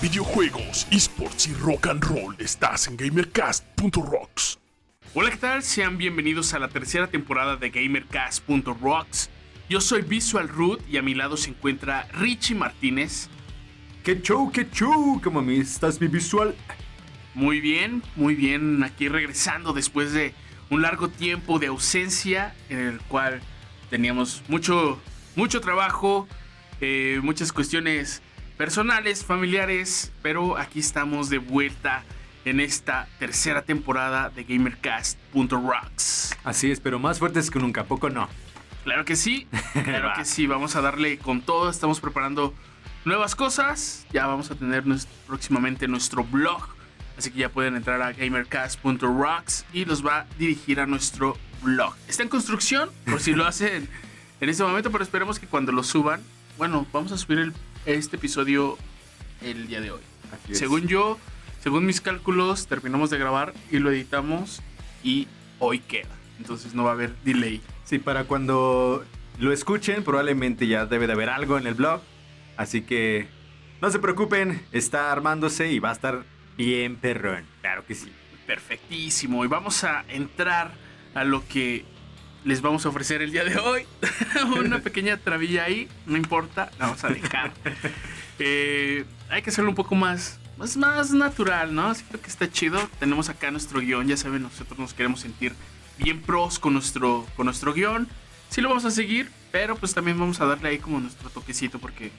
videojuegos, esports y rock and roll, estás en gamercast.rocks. Hola, ¿qué tal? Sean bienvenidos a la tercera temporada de gamercast.rocks. Yo soy Visual Root y a mi lado se encuentra Richie Martínez. ¡Qué show, qué show! ¿Cómo me estás, mi visual? Muy bien, muy bien, aquí regresando después de un largo tiempo de ausencia en el cual teníamos mucho, mucho trabajo, eh, muchas cuestiones personales, familiares, pero aquí estamos de vuelta en esta tercera temporada de GamerCast.rocks. Así es, pero más fuertes que nunca, poco no. Claro que sí, claro que sí, vamos a darle con todo, estamos preparando nuevas cosas, ya vamos a tener próximamente nuestro blog, así que ya pueden entrar a gamercast.rocks y los va a dirigir a nuestro blog. Está en construcción, por si lo hacen en este momento, pero esperemos que cuando lo suban, bueno, vamos a subir el este episodio el día de hoy. Según yo, según mis cálculos, terminamos de grabar y lo editamos y hoy queda. Entonces no va a haber delay. Sí, para cuando lo escuchen, probablemente ya debe de haber algo en el blog. Así que no se preocupen, está armándose y va a estar bien perrón. Claro que sí. Perfectísimo. Y vamos a entrar a lo que les vamos a ofrecer el día de hoy. Una pequeña trabilla ahí, no importa, la vamos a dejar. Eh, hay que hacerlo un poco más, más, más natural, ¿no? Siento que está chido. Tenemos acá nuestro guion, ya saben, nosotros nos queremos sentir bien pros con nuestro, con nuestro guion. Sí lo vamos a seguir, pero pues también vamos a darle ahí como nuestro toquecito porque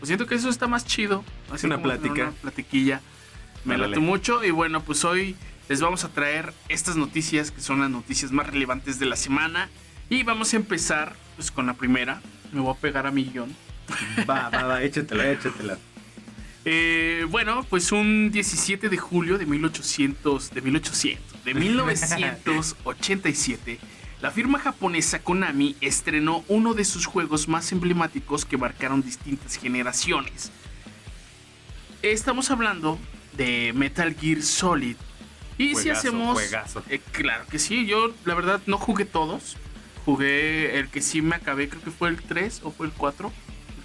pues siento que eso está más chido. Así una plática. Una platiquilla. Me late mucho y bueno, pues hoy les vamos a traer estas noticias que son las noticias más relevantes de la semana. Y vamos a empezar pues, con la primera. Me voy a pegar a mi guion. Va, va, va, échatela, échatela. Eh, bueno, pues un 17 de julio de 1800, de 1800, de 1987, la firma japonesa Konami estrenó uno de sus juegos más emblemáticos que marcaron distintas generaciones. Estamos hablando de Metal Gear Solid y si hacemos. Eh, claro que sí, yo la verdad no jugué todos. Jugué el que sí me acabé, creo que fue el 3 o fue el 4.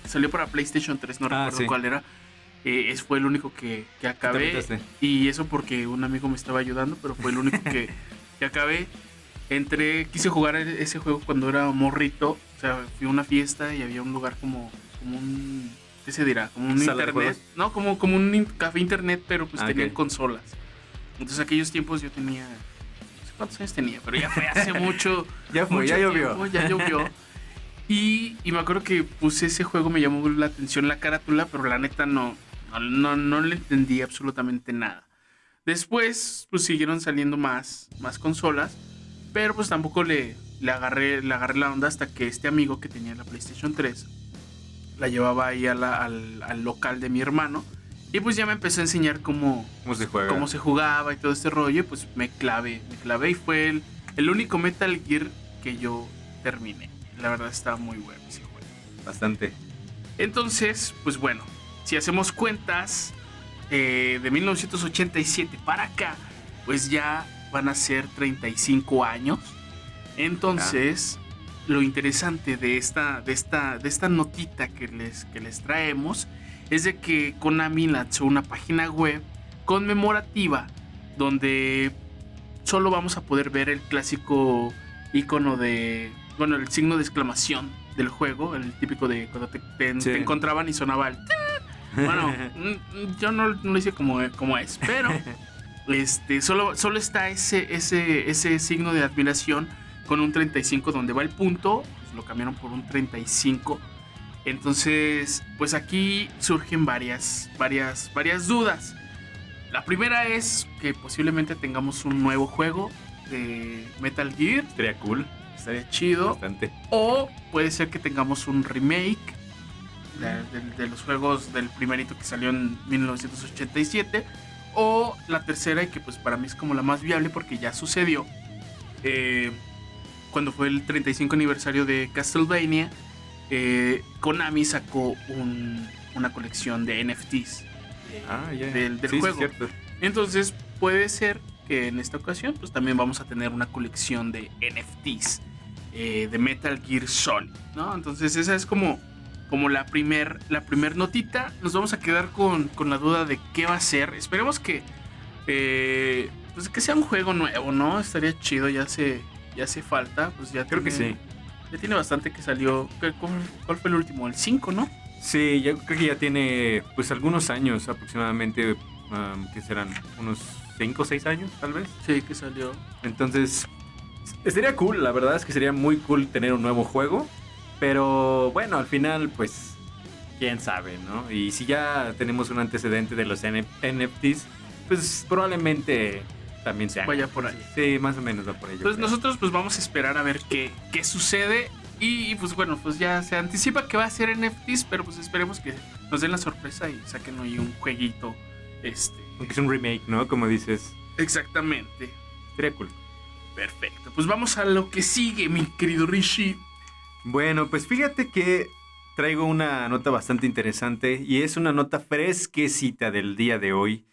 salió para PlayStation 3, no ah, recuerdo cuál era. Eh, ese fue el único que, que acabé. Y eso porque un amigo me estaba ayudando, pero fue el único que, que acabé. Entré, quise jugar e-, ese juego cuando era morrito. O sea, fui a una fiesta y había un lugar como, como un. ¿Qué se dirá? Como un internet. No, como, como un café internet, pero pues ah, tenían consolas. Entonces, aquellos tiempos yo tenía. No sé cuántos años tenía, pero ya fue hace mucho. ya fue, ya llovió. ya llovió. Y, y, me acuerdo que puse ese juego, me llamó la atención la carátula, pero la neta no, no, no, le entendí absolutamente nada. Después, pues siguieron saliendo más, más consolas, pero pues tampoco le, le, agarré, le agarré la onda hasta que este amigo que tenía la PlayStation 3 la llevaba ahí al, al local de mi hermano y pues ya me empezó a enseñar cómo, ¿Cómo, se, juega? cómo se jugaba y todo este rollo. Pues me clavé, me clavé y fue el, el único Metal Gear que yo terminé. La verdad está muy bueno ese juego. Bastante. Entonces, pues bueno, si hacemos cuentas eh, de 1987 para acá, pues ya van a ser 35 años. Entonces, lo interesante de esta, de esta, de esta notita que les, que les traemos es de que Konami lanzó una página web conmemorativa donde solo vamos a poder ver el clásico icono de, bueno, el signo de exclamación del juego, el típico de cuando te, encontraban y sonaba el... Bueno, yo no, lo hice como, como es, pero este, solo, solo está ese, ese, ese signo de admiración con un 35 donde va el punto, pues lo cambiaron por un 35 entonces, pues aquí surgen varias, varias, varias dudas. La primera es que posiblemente tengamos un nuevo juego de Metal Gear. Estaría cool. Estaría chido. Bastante. O puede ser que tengamos un remake de, los juegos del primerito que salió en 1987. O la tercera, y que pues para mí es como la más viable porque ya sucedió. Eh, cuando fue el 35 aniversario de Castlevania eh, Konami sacó una colección de NFTs ah, del, juego. Entonces puede ser que en esta ocasión pues también vamos a tener una colección de NFTs eh, de Metal Gear Solid, ¿no? Entonces esa es como como la primer, la primer notita. Nos vamos a quedar con, con la duda de qué va a ser. Esperemos que, eh, pues que sea un juego nuevo, ¿no? Estaría chido, ya hace, ya hace falta. Pues ya Creo que sí. Ya tiene bastante que salió. ¿Qué- ¿Cuál, fue el último? El 5, ¿no? Sí, yo creo que ya tiene pues algunos años aproximadamente, um, que serán unos 5 o 6 años tal vez. Sí, que salió. Entonces, estaría cool, la verdad es que sería muy cool tener un nuevo juego, pero bueno, al final pues quién sabe, ¿no? Y si ya tenemos un antecedente de los NFTs, pues probablemente también sea. Vaya por ahí. Sí, más o menos va por ahí. Entonces creo. nosotros pues vamos a esperar a ver qué, qué sucede. Y pues bueno, pues ya se anticipa que va a ser NFTs, pero pues esperemos que nos den la sorpresa y saquen hoy un jueguito. Este. Aunque es un remake, ¿no? Como dices, Exactamente. sería cool. Perfecto. Pues vamos a lo que sigue, mi querido Rishi. Bueno, pues fíjate que traigo una nota bastante interesante y es una nota fresquecita del día de hoy.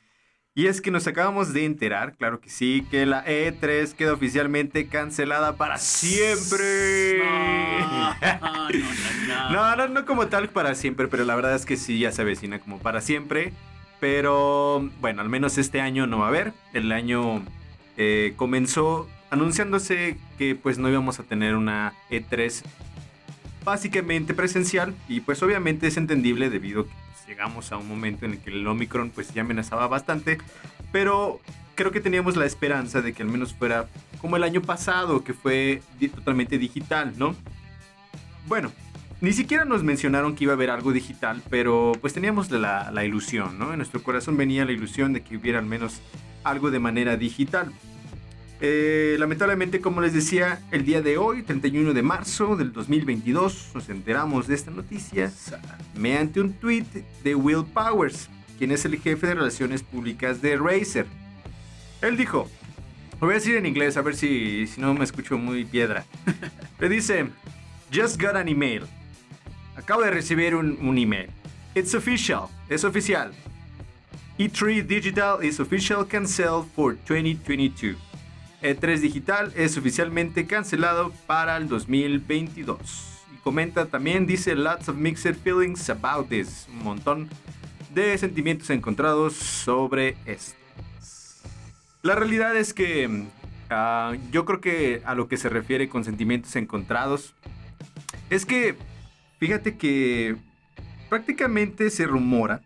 Y es que nos acabamos de enterar, claro que sí, que la E3 queda oficialmente cancelada para siempre. No, no, no, no. No, no, no como tal para siempre, pero la verdad es que sí, ya se avecina como para siempre. Pero bueno, al menos este año no va a haber. El año eh, comenzó anunciándose que pues no íbamos a tener una E3 básicamente presencial. Y pues obviamente es entendible debido a que llegamos a un momento en el que el Omicron pues ya amenazaba bastante. Pero creo que teníamos la esperanza de que al menos fuera como el año pasado, que fue totalmente digital, ¿no? Bueno, ni siquiera nos mencionaron que iba a haber algo digital, pero pues teníamos la, la ilusión, ¿no? En nuestro corazón venía la ilusión de que hubiera al menos algo de manera digital. Eh, lamentablemente, como les decía, el día de hoy, 31 de marzo del 2022, nos enteramos de esta noticia mediante un tweet de Will Powers, quien es el jefe de relaciones públicas de Razer. Él dijo, lo voy a decir en inglés, a ver si, si no me escucho muy piedra. Le dice, Just got an email. Acabo de recibir un, un email. It's official. Es oficial. E3 Digital is official canceled for 2022. E3 Digital es oficialmente cancelado para el 2022. Y comenta también, dice, lots of mixed feelings about this. Un montón de sentimientos encontrados sobre esto. La realidad es que ah, yo creo que a lo que se refiere con sentimientos encontrados es que fíjate que prácticamente se rumora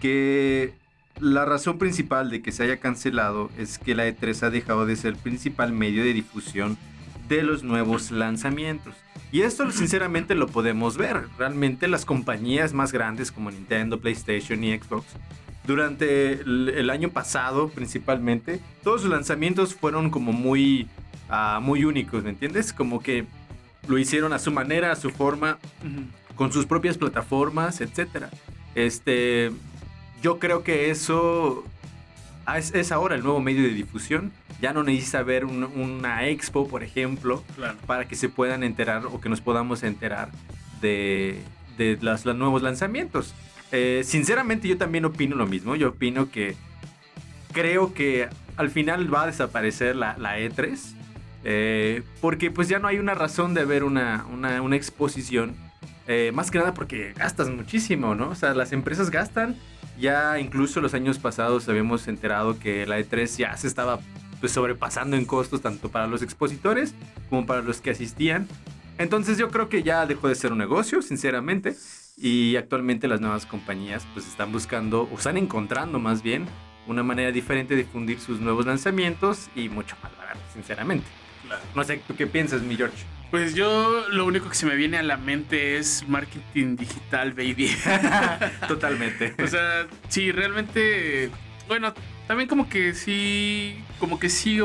que la razón principal de que se haya cancelado es que la E3 ha dejado de ser el principal medio de difusión de los nuevos lanzamientos. Y esto sinceramente lo podemos ver. Realmente las compañías más grandes como Nintendo, PlayStation y Xbox durante el, el año pasado principalmente, todos sus lanzamientos fueron como muy, ah, muy únicos, ¿me entiendes? Como que lo hicieron a su manera, a su forma, con sus propias plataformas, etcétera. Este, yo creo que eso ah, es, es ahora el nuevo medio de difusión. Ya no necesita ver un- una expo, por ejemplo, Claro. para que se puedan enterar o que nos podamos enterar de, de las- los nuevos lanzamientos. Eh, sinceramente yo también opino lo mismo. Yo opino que creo que al final va a desaparecer la, la E3. eh, porque pues ya no hay una razón de ver una, una, una exposición. eh, más que nada porque gastas muchísimo, ¿no? O sea, las empresas gastan. Ya incluso los años pasados habíamos enterado que la E3 ya se estaba pues, sobrepasando en costos tanto para los expositores como para los que asistían. Entonces yo creo que ya dejó de ser un negocio, sinceramente. Y actualmente las nuevas compañías pues están buscando, o están encontrando más bien, una manera diferente de difundir sus nuevos lanzamientos y mucho más barato, sinceramente. Claro. No sé, ¿tú qué piensas, mi George? Pues yo lo único que se me viene a la mente es marketing digital, baby. Totalmente. O sea, sí, realmente, bueno, también como que sí, como que sí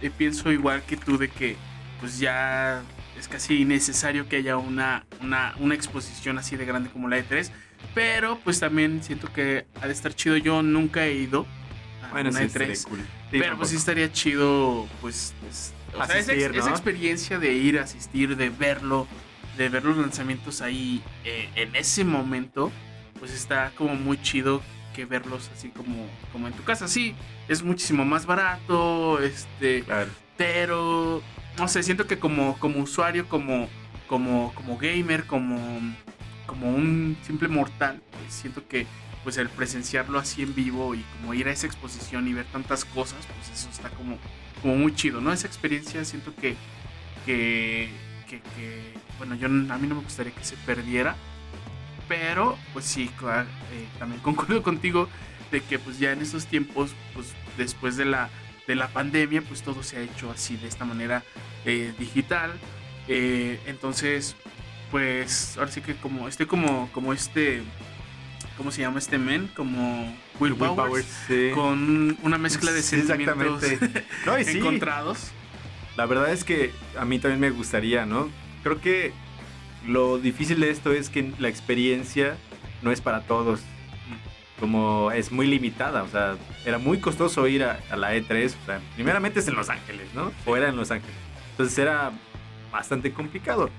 eh, pienso igual que tú de que pues ya es casi necesario que haya una, una, una exposición así de grande como la E3, pero pues también siento que ha de estar chido, yo nunca he ido a bueno, una sí, E3. estaría cool. Sí, pero tampoco. pues sí estaría chido, pues, es- o sea, esa, experiencia de ir a asistir, de verlo, de ver los lanzamientos ahí eh, en ese momento, pues está como muy chido que verlos así como, como en tu casa. Sí, es muchísimo más barato, este, Claro. pero no sé, siento que como, como usuario, como, como, como gamer, como, como un simple mortal, pues siento que pues el presenciarlo así en vivo y como ir a esa exposición y ver tantas cosas, pues eso está como, como muy chido, ¿no? Esa experiencia siento que, que, que, que, bueno, yo a mí no me gustaría que se perdiera, pero pues sí, claro, eh, también concuerdo contigo de que pues ya en estos tiempos, pues después de la, de la pandemia, pues todo se ha hecho así de esta manera eh, digital. Eh, entonces, pues ahora sí que como estoy como, como este, ¿cómo se llama este men? Como Will, Will Powers, Powers, sí. con una mezcla de Sí, sentimientos. No, y sí, encontrados. La verdad es que a mí también me gustaría, ¿no? Creo que lo difícil de esto es que la experiencia no es para todos. Como es muy limitada, o sea, era muy costoso ir a, a la E3. O sea, primeramente es en Los Ángeles, ¿no? O era en Los Ángeles. Entonces era bastante complicado.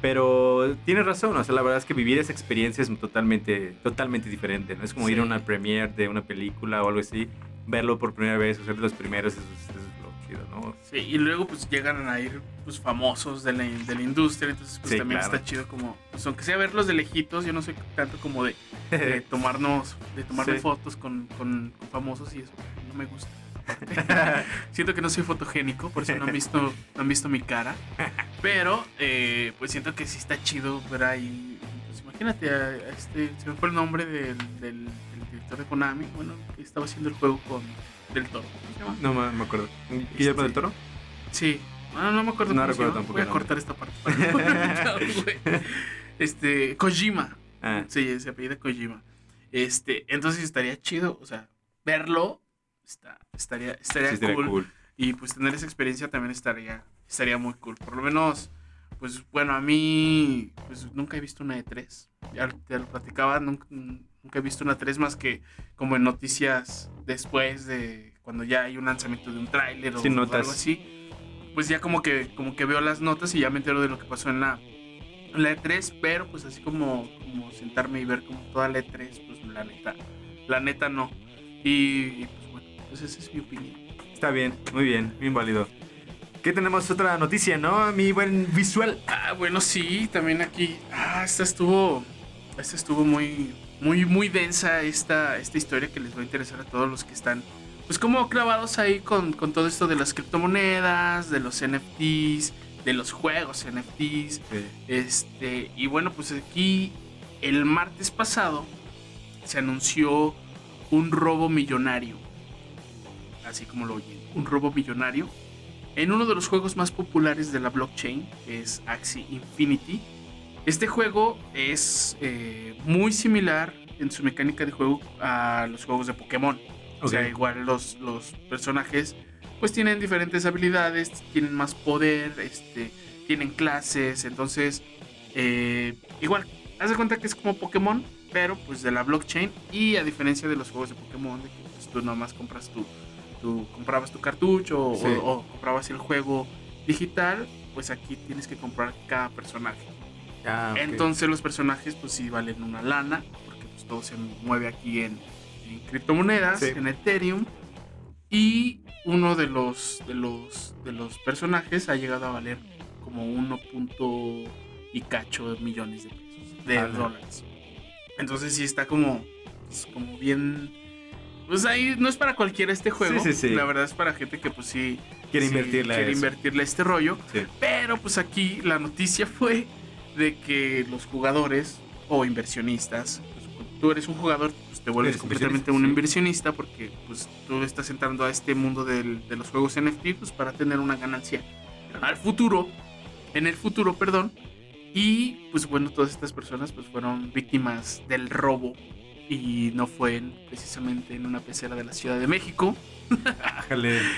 Pero tienes razón, o sea, la verdad es que vivir esa experiencia es totalmente, totalmente diferente, ¿no? Es como ir a una premiere de una película o algo así, verlo por primera vez, o ser de los primeros, eso es, eso es lo chido, ¿no? Sí, y luego pues llegan a ir pues famosos de la, de la industria, entonces pues Sí, también claro. está chido como, pues aunque sea verlos de lejitos, yo no soy tanto como de, de tomarnos, de tomarme Sí. fotos con, con- con famosos y eso, no me gusta. siento que no soy fotogénico, por eso no han visto, no han visto mi cara, pero eh, pues siento que sí está chido ver ahí, pues imagínate, a, a este, se me fue el nombre del, del- del director de Konami, bueno, que estaba haciendo el juego con Del Toro, ¿cómo se llama? No me, me acuerdo. ¿Guillermo del Toro? Sí. Ah, no me acuerdo No recuerdo tampoco Voy a cortar esta parte. este, Kojima. Ah, Sí, se apellida Kojima. Este, entonces estaría chido, o sea, verlo está, estaría, estaría, sí, estaría cool. cool. Y pues tener esa experiencia también estaría, estaría muy cool. Por lo menos, pues bueno, a mí, pues nunca he visto una E3. Ya te lo platicaba, nunca, nunca he visto una 3 más que como en noticias después de cuando ya hay un lanzamiento de un tráiler o, o algo así. Pues ya como que, como que veo las notas y ya me entero de lo que pasó en la, en la E3, pero pues así como, como sentarme y ver como toda la E3, pues la neta, la neta no. Y, y, pues esa es mi opinión. Está bien, muy bien, bien válido. ¿Qué tenemos otra noticia, no? Mi buen visual. Ah, bueno, sí, también aquí. Ah, esta estuvo. Esta estuvo muy. Muy, muy densa esta, esta historia que les va a interesar a todos los que están. Pues como clavados ahí con, con todo esto de las criptomonedas, de los NFTs, de los juegos NFTs. Este. Y bueno, pues aquí el martes pasado se anunció un robo millonario. Así como lo oyen. Un robo millonario en uno de los juegos más populares de la blockchain, que es Axie Infinity. Este juego es eh, muy similar en su mecánica de juego a los juegos de Pokémon. O sea, igual los, los personajes pues tienen diferentes habilidades, tienen más poder, este, tienen clases, entonces eh, igual, haz de cuenta que es como Pokémon, pero pues de la blockchain y a diferencia de los juegos de Pokémon, de que pues, tú nomás compras tu, tu comprabas tu cartucho o- Sí. o, o comprabas el juego digital, pues aquí tienes que comprar cada personaje. Ah. Entonces los personajes pues sí valen una lana, porque pues todo se mueve aquí en, en criptomonedas, Sí. en Ethereum. Y uno de los, de los, de los personajes ha llegado a valer como 1. punto y cacho millones de pesos, de dólares. Entonces sí está como, pues, como bien... Pues ahí no es para cualquiera este juego. Sí, sí, sí. La verdad es para gente que pues sí... Quiere sí invertirle a quiere eso. invertirle a este rollo. Sí. Pero pues aquí la noticia fue de que los jugadores o inversionistas, pues, cuando tú eres un jugador, pues te vuelves completamente un sí. inversionista porque pues tú estás entrando a este mundo del- de los juegos NFT pues, para tener una ganancia al futuro, en el futuro, perdón. Y pues bueno, todas estas personas pues fueron víctimas del robo y no fue en- precisamente en una pecera de la Ciudad de México. Ájale.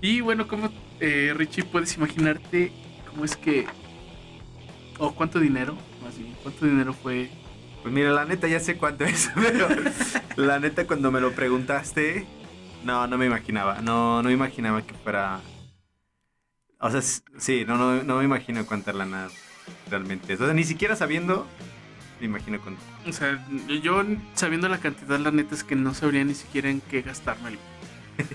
Y bueno, como Richie puedes imaginarte cómo es que o cuánto dinero, más bien, cuánto dinero fue Pues mira, la neta ya sé cuánto es, pero la neta cuando me lo preguntaste, no, no me imaginaba. No, no me imaginaba que fuera... O sea, sí, no, no, no me imagino cuánta lana realmente es. O sea, ni siquiera sabiendo, me imagino cuánto. O sea, yo sabiendo la cantidad, la neta es que no sabría ni siquiera en qué gastármelo.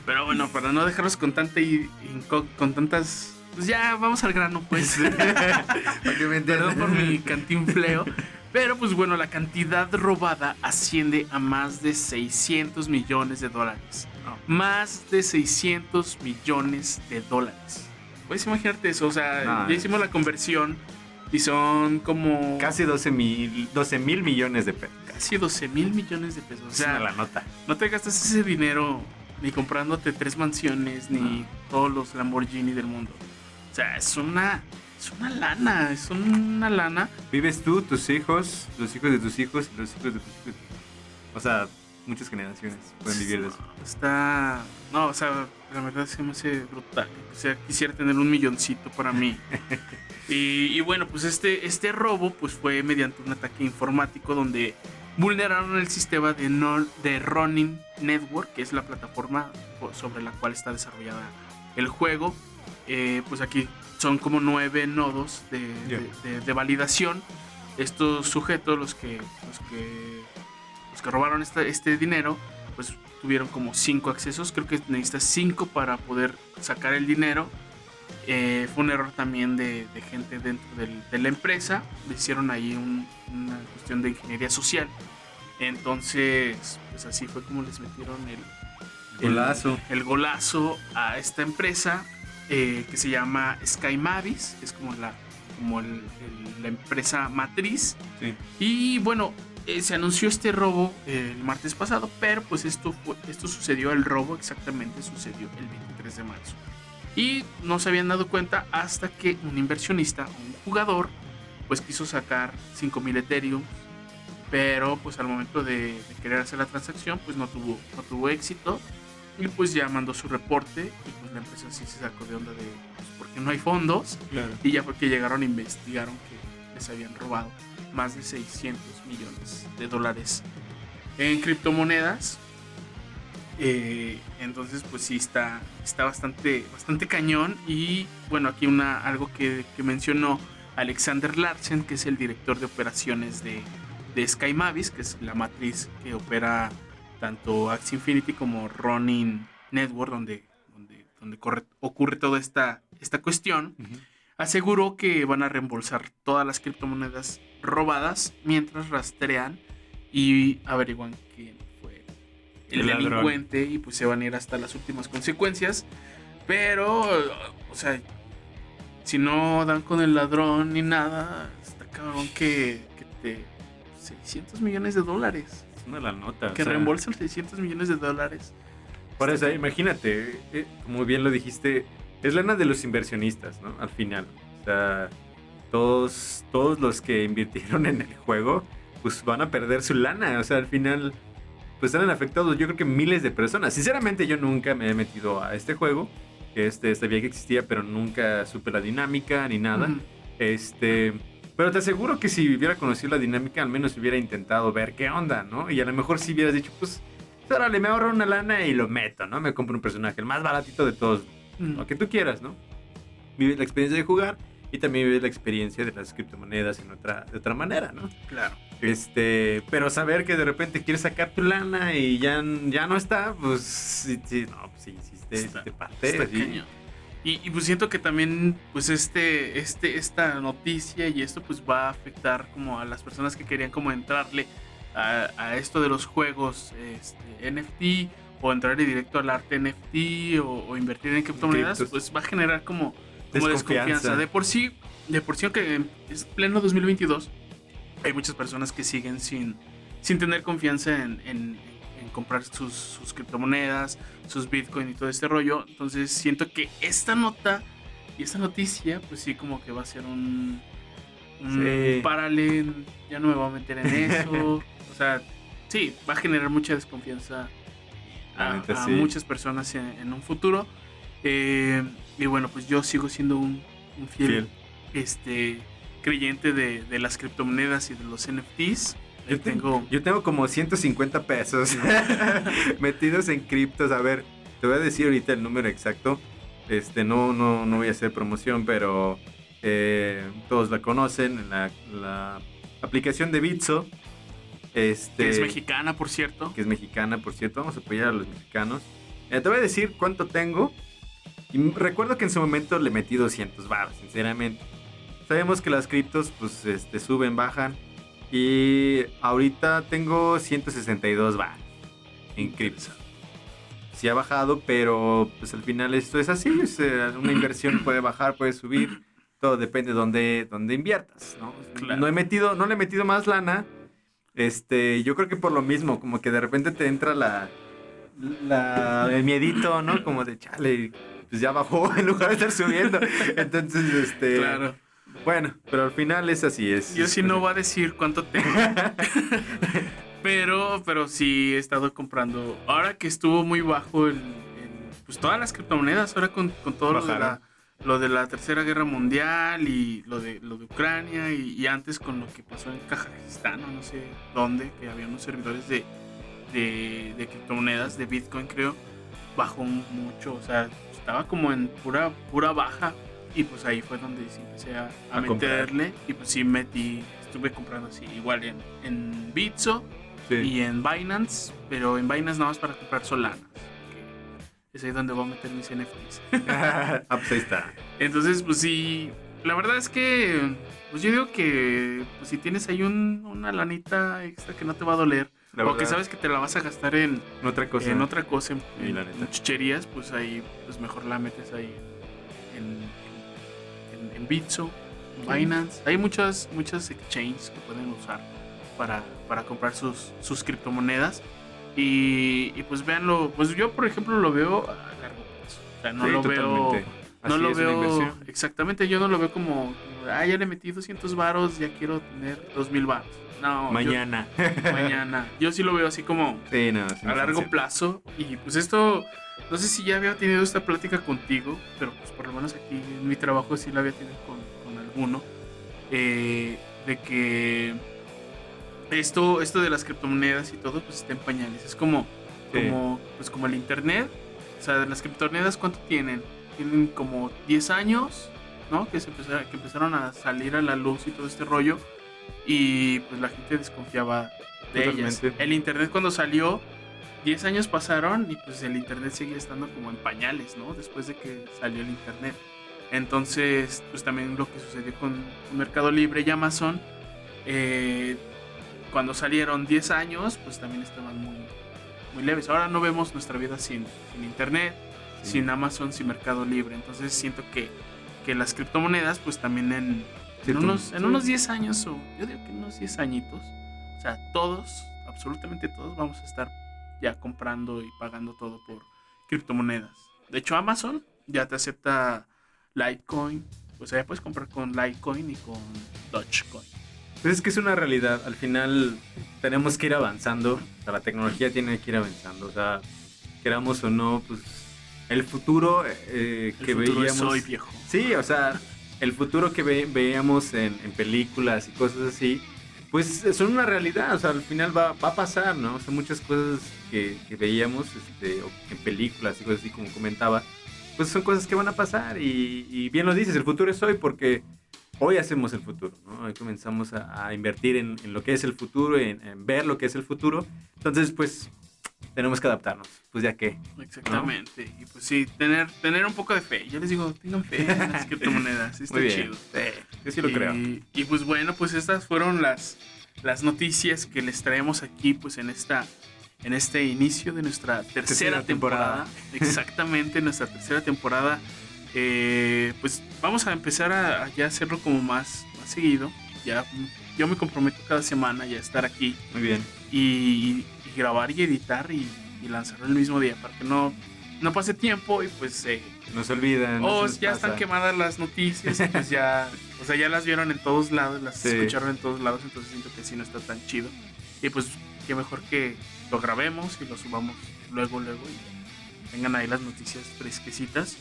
Pero bueno, para no dejarlos con tanta y, y con, con tantas. Pues ya, vamos al grano, pues. Perdón por mi cantinfleo. Pero pues bueno, la cantidad robada asciende a más de 600 millones de dólares. Más de 600 millones de dólares. Puedes imaginarte eso, o sea, No, ya hicimos la conversión y son como Casi 12 mil 12 mil millones de pesos. casi 12 mil millones de pesos. O sea, la nota. no te gastas ese dinero ni comprándote tres mansiones ni todos los Lamborghini del mundo. O sea, es una, es una lana, es una lana. Vives tú, tus hijos, los hijos de tus hijos los hijos de tus hijos. O sea, muchas generaciones pueden vivir de eso. Está. No, o sea, la verdad se me hace brutal. O sea, quisiera tener un milloncito para mí. y, y bueno, pues este, este robo pues fue mediante un ataque informático donde vulneraron el sistema de, no, de Ronin Network, que es la plataforma sobre la cual está desarrollada el juego. Eh, pues aquí son como nueve nodos de, Ya. de- de- de validación. Estos sujetos, los que, los que, los que robaron esta- este dinero, pues tuvieron como cinco accesos. Creo que necesitas cinco para poder sacar el dinero. Eh, fue un error también de, de gente dentro del- de la empresa. Le hicieron ahí un- una cuestión de ingeniería social. Entonces, pues así fue como les metieron el, el- Golazo. el golazo a esta empresa eh, que se llama Sky Mavis, es como la, como el- el- la empresa matriz. Sí. Y bueno, eh, se anunció este robo eh, el martes pasado, pero pues esto, fue- esto sucedió, el robo exactamente sucedió el 23 de marzo. Y no se habían dado cuenta hasta que un inversionista, un jugador, pues quiso sacar 5000 Ethereum, pero pues al momento de, de querer hacer la transacción, pues no tuvo, no tuvo éxito. Y pues ya mandó su reporte y pues la empresa sí se sacó de onda de pues, porque no hay fondos. Claro. Y ya fue que llegaron e investigaron que les habían robado más de 600 millones de dólares en criptomonedas. Eh, entonces, pues sí, está, está bastante, bastante cañón. Y bueno, aquí una, algo que, que mencionó Alexander Larsen, que es el director de operaciones de, de Sky Mavis, que es la matriz que opera tanto Axie Infinity como Ronin Network, donde, donde, donde corre- ocurre toda esta, esta cuestión aseguró que van a reembolsar todas las criptomonedas robadas mientras rastrean y averiguan quién fue el, El ladrón. delincuente y pues se van a ir hasta las últimas consecuencias. Pero, o sea, si no dan con el ladrón ni nada, está cabrón que, que te... 600 millones de dólares. Es una la nota. Que o sea, reembolsan 600 millones de dólares. Por eso, imagínate, eh, como bien lo dijiste, es lana de los inversionistas, ¿no? Al final. O sea, todos, todos los que invirtieron en el juego, pues van a perder su lana. O sea, al final, pues salen afectados yo creo que miles de personas. Sinceramente, yo nunca me he metido a este juego. que Este, sabía que existía, pero nunca supe la dinámica ni nada. Este, pero te aseguro que si hubiera conocido la dinámica, al menos hubiera intentado ver qué onda, ¿no? Y a lo mejor si hubieras dicho, pues, órale, me ahorro una lana y lo meto, ¿no? Me compro un personaje, el más baratito de todos, lo que tú quieras, ¿no? Vives la experiencia de jugar y también vives la experiencia de las criptomonedas en otra, de otra manera, ¿no? Claro. Este, pero saber que de repente quieres sacar tu lana y ya, ya no está, pues, sí, sí, no, pues sí, sí, te, Está- te parte, Está. Y, y, pues siento que también pues este, este, esta noticia y esto pues va a afectar como a las personas que querían como entrarle a, a esto de los juegos este, NFT o entrarle directo al arte NFT o, o invertir en criptomonedas Criptos. pues va a generar como, como Desconfianza. desconfianza. De por sí, de por sí aunque es pleno 2022 hay muchas personas que siguen sin, sin tener confianza en, en- en comprar sus, sus criptomonedas, sus bitcoin y todo este rollo. Entonces siento que esta nota y esta noticia, pues sí, como que va a ser un, un Sí. ya no me voy a meter en eso. o sea, sí, va a generar mucha desconfianza a, neta, a sí. muchas personas en, en un futuro. Eh, y bueno, pues yo sigo siendo un, un fiel, Fiel. Este, creyente de, de las criptomonedas y de los NFTs. Yo te- tengo Yo tengo como 150 pesos metidos en criptos. A ver, te voy a decir ahorita el número exacto. Este, no, no, no voy a hacer promoción, pero eh, todos la conocen. La, la aplicación de Bitso. Este, que es mexicana, por cierto. que es mexicana, por cierto. Vamos a apoyar a los mexicanos. Eh, te voy a decir cuánto tengo. Y recuerdo que en su momento le metí 200 baros, sinceramente. Sabemos que las criptos, pues, este, suben, bajan. Y ahorita tengo 162 va en cripto. Sí ha bajado, pero pues al final esto es así. una inversión puede bajar, puede subir. Todo depende de dónde, dónde inviertas, ¿no? Claro. No he metido, no le he metido más lana. Este, yo creo que por lo mismo, como que de repente te entra la, la el miedito, ¿no? Como de chale, pues ya bajó en lugar de estar subiendo. Entonces, este, Claro. bueno, pero al final es así, es. Yo sí no voy a decir cuánto tengo. pero, pero sí he estado comprando. Ahora que estuvo muy bajo el, el- pues todas las criptomonedas, ahora con, con todo lo de, la, lo de la Tercera Guerra Mundial y lo de, lo de Ucrania y, y antes con lo que pasó en Kazajistán o no sé dónde, que había unos servidores de, de, de criptomonedas, de Bitcoin creo, bajó mucho, o sea, estaba como en pura, pura baja. Y pues ahí fue donde sí empecé a, a A comprar. meterle. Y pues sí metí, estuve comprando así, igual en, en Bitso Sí. y en Binance, pero en Binance nada más para comprar Solana. Es ahí donde voy a meter mis NFTs. ah, pues ahí está. Entonces, pues sí, la verdad es que, pues yo digo que pues, si tienes ahí un- una lanita extra que no te va a doler, La o que verdad, sabes que te la vas a gastar en, en otra cosa. en otra cosa, en, Sí, en- la neta. en chucherías, pues ahí pues mejor la metes ahí en, en, en Bitso, en Sí. Binance. Hay muchas, muchas exchanges que pueden usar para, para comprar sus, sus criptomonedas. Y, y pues véanlo, pues yo por ejemplo lo veo a largo plazo. O sea, no Sí, lo veo... No lo veo inversión. exactamente, yo no lo veo como, ah, ya le metí 200 varos, ya quiero tener 2000 varos. No, yo- Mañana. mañana. Yo sí lo veo así como sí, no, sí, a largo plazo. Y pues esto, no sé si ya había tenido esta plática contigo, pero pues por lo menos aquí en mi trabajo sí la había tenido con, con alguno. eh, de que esto, esto de las criptomonedas y todo, pues está en pañales. Es como, Sí. como, pues como el internet. O sea, las criptomonedas, ¿cuánto tienen? Tienen como 10 años, ¿no? Que, se empezaron, que empezaron a salir a la luz y todo este rollo. Y pues la gente desconfiaba de ellas. Totalmente. El internet cuando salió, 10 años pasaron y pues el internet seguía estando como en pañales, ¿no? Después de que salió el internet. Entonces, pues también lo que sucedió con, con Mercado Libre y Amazon, eh, cuando salieron 10 años, pues también estaban muy, muy leves. Ahora no vemos nuestra vida sin, sin internet, Sí. sin Amazon, sin Mercado Libre. Entonces siento que, que las criptomonedas, pues también en, Sí, en, tú- unos, en sí. unos 10 años, o yo digo que unos 10 añitos, o sea, todos, absolutamente todos, vamos a estar ya comprando y pagando todo por criptomonedas. De hecho, Amazon ya te acepta Litecoin. O sea, ya puedes comprar con Litecoin y con Dogecoin. Pues es que es una realidad. Al final tenemos que ir avanzando. O sea, la tecnología tiene que ir avanzando. O sea, queramos o no, pues el futuro eh, El que futuro veíamos. hoy, viejo. Sí, o sea, el futuro que ve- veíamos en, en películas y cosas así, pues son una realidad. O sea, al final va, va a pasar, ¿no? O sea, muchas cosas que, que veíamos este, en películas y cosas así, como comentaba, pues son cosas que van a pasar. Y, y bien lo dices, el futuro es hoy porque hoy hacemos el futuro, ¿no? Hoy comenzamos a, a invertir en, en lo que es el futuro, en, en ver lo que es el futuro. Entonces, pues, tenemos que adaptarnos. Pues ya que. Exactamente. Y pues sí, tener, tener un poco de fe. Yo les digo, tengan fe en las criptomonedas. Está Muy bien. chido. Sí, yo sí lo y, creo. Y pues bueno, pues estas fueron las, las noticias que les traemos aquí, pues en esta en este inicio de nuestra tercera, Tercera temporada. temporada. Exactamente, nuestra tercera temporada. Eh, pues vamos a empezar a, a ya hacerlo como más, más seguido. Ya yo me comprometo cada semana ya a estar aquí Muy bien. y, y grabar y editar y, y lanzarlo el mismo día para que no, no pase tiempo y pues eh, No se olvidan. o no se ya están pasa. quemadas las noticias pues ya, o sea, ya las vieron en todos lados, las Sí. escucharon en todos lados, entonces siento que sí no está tan chido. Y pues qué mejor que lo grabemos y lo subamos luego, luego y tengan ahí las noticias fresquecitas.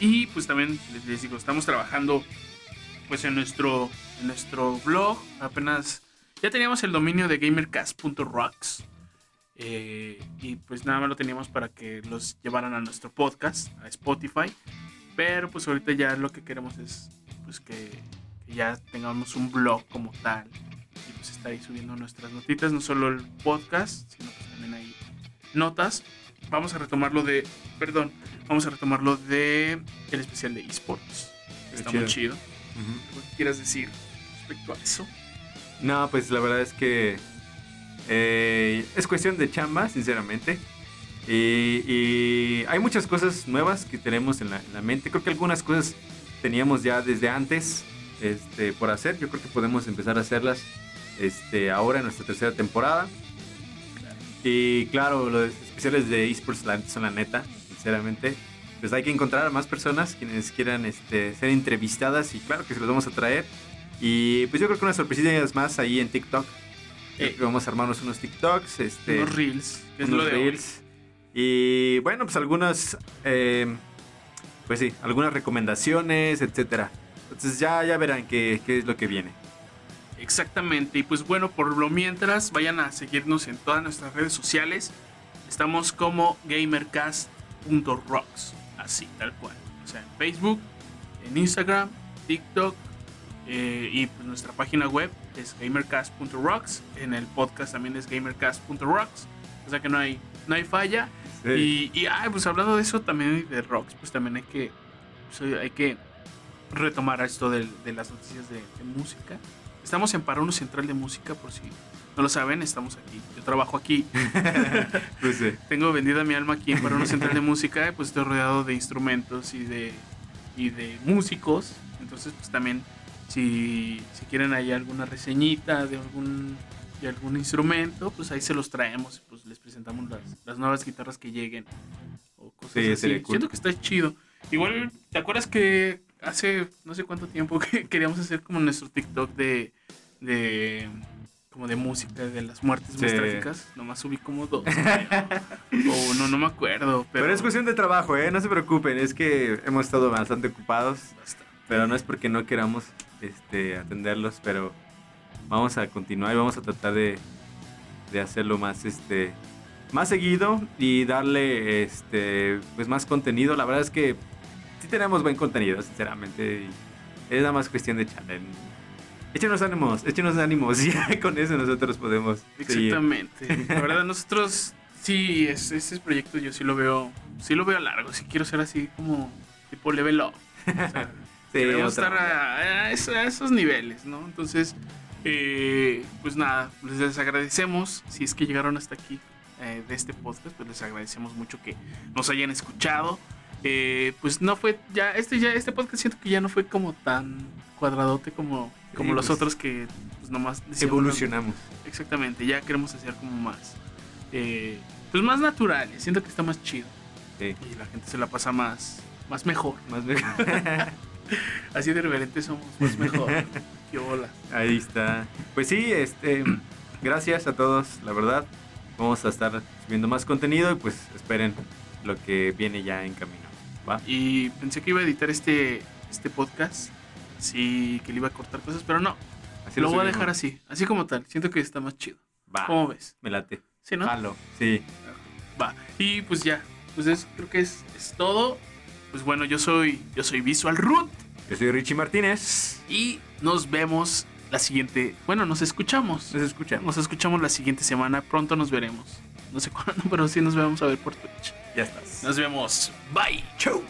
Y pues también les, les digo, estamos trabajando pues en nuestro, en nuestro blog, apenas ya teníamos el dominio de gamercast.rocks. eh, y pues nada más lo teníamos para que los llevaran a nuestro podcast, a Spotify. Pero pues ahorita ya lo que queremos es pues que, que ya tengamos un blog como tal. Y pues estar ahí subiendo nuestras notitas, no solo el podcast, sino pues también hay notas. Vamos a retomarlo de, perdón, vamos a retomarlo de el especial de esports. Qué Está chido. muy chido. Ujú. ¿Algo que quieras decir respecto a eso? No, pues la verdad es que eh, es cuestión de chamba, sinceramente. Y, hay muchas cosas nuevas que tenemos en la, en la mente. Creo que algunas cosas teníamos ya desde antes este, por hacer. Yo creo que podemos empezar a hacerlas este, ahora en nuestra tercera temporada. Y claro, los especiales de esports son la neta, sinceramente. Pues hay que encontrar a más personas quienes quieran este, ser entrevistadas y claro que se los vamos a traer. Y pues yo creo que unas sorpresillas más ahí en TikTok. Creo que vamos a armarnos unos TikToks, este, Unos reels. es unos lo de hoy. reels. Y bueno, pues algunas, eh, pues sí, algunas recomendaciones, etcétera. Entonces ya, ya verán qué, qué es lo que viene. Exactamente. Y pues bueno, por lo mientras, vayan a seguirnos en todas nuestras redes sociales. Estamos como gamercast.rocks. Así, tal cual. O sea, en Facebook, en Instagram, TikTok. eh, y pues nuestra página web es gamercast.rocks. En el podcast también es gamercast.rocks. O sea que no hay, no hay falla. Y, y, ay, pues hablando de eso también de rocks, pues también hay que, pues, hay que retomar esto del- de, las noticias de, de música. Estamos en Parono Central de Música, por si no lo saben, estamos aquí. Yo trabajo aquí, Pues sí. tengo vendida mi alma aquí en Parono Central de Música, pues estoy rodeado de instrumentos y de, y de músicos. Entonces, pues también, si, si quieren ahí alguna reseñita de algún, de algún instrumento, pues ahí se los traemos, pues les presentamos las, las nuevas guitarras que lleguen. O cosas Sí, así. sería cool. Siento que está chido. Igual, ¿te acuerdas que hace no sé cuánto tiempo que queríamos hacer como nuestro TikTok de, de como de música de las muertes más trágicas? Nomás subí como dos. creo. o no, no me acuerdo. Pero, Pero, es cuestión de trabajo, ¿eh? No se preocupen, es que hemos estado bastante ocupados, pero no es porque no queramos este, atenderlos, pero vamos a continuar y vamos a tratar de, de hacerlo más, este, más seguido y darle este, pues más contenido. La verdad es que sí tenemos buen contenido, sinceramente, y es nada más cuestión de channel. Échenos ánimos, échenos ánimos, ya con eso nosotros podemos. Exactamente. La verdad, nosotros sí, es, ese proyecto yo sí lo veo, sí lo veo largo. Sí quiero ser así como tipo level up. O sea, Sí, queremos estar a, a eso- a esos niveles, ¿no? Entonces, eh, pues nada, les agradecemos si es que llegaron hasta aquí eh, de este podcast, pues les agradecemos mucho que nos hayan escuchado. Eh, pues no fue ya este ya este podcast siento que ya no fue como tan cuadradote como como Sí, los pues, otros que pues nomás Evolucionamos. Exactamente, ya queremos hacer como más eh, pues más naturales, siento que está más chido Sí. y la gente se la pasa más más mejor. Más bien. Así de reverentes somos, más mejor. Qué bola. Ahí está. Pues sí, este, gracias a todos, la verdad. Vamos a estar subiendo más contenido y pues esperen lo que viene ya en camino. ¿Va? Y pensé que iba a editar este, este podcast. Sí, que le iba a cortar cosas, pero no. Así lo voy a dejar así, así como tal. Siento que está más chido. Va. ¿Cómo ves? Me late. Sí, ¿no? Jalo. Sí. Va. Y pues ya. Pues es- creo que es, es todo. Pues bueno, yo soy, yo soy Visual Root. Yo soy Richie Martínez. Y nos vemos la siguiente. Bueno, nos escuchamos. Nos escuchamos. Nos escuchamos la siguiente semana. Pronto nos veremos. No sé cuándo, pero sí nos vamos a ver por Twitch. Ya estás. Nos vemos. Bye. Chau.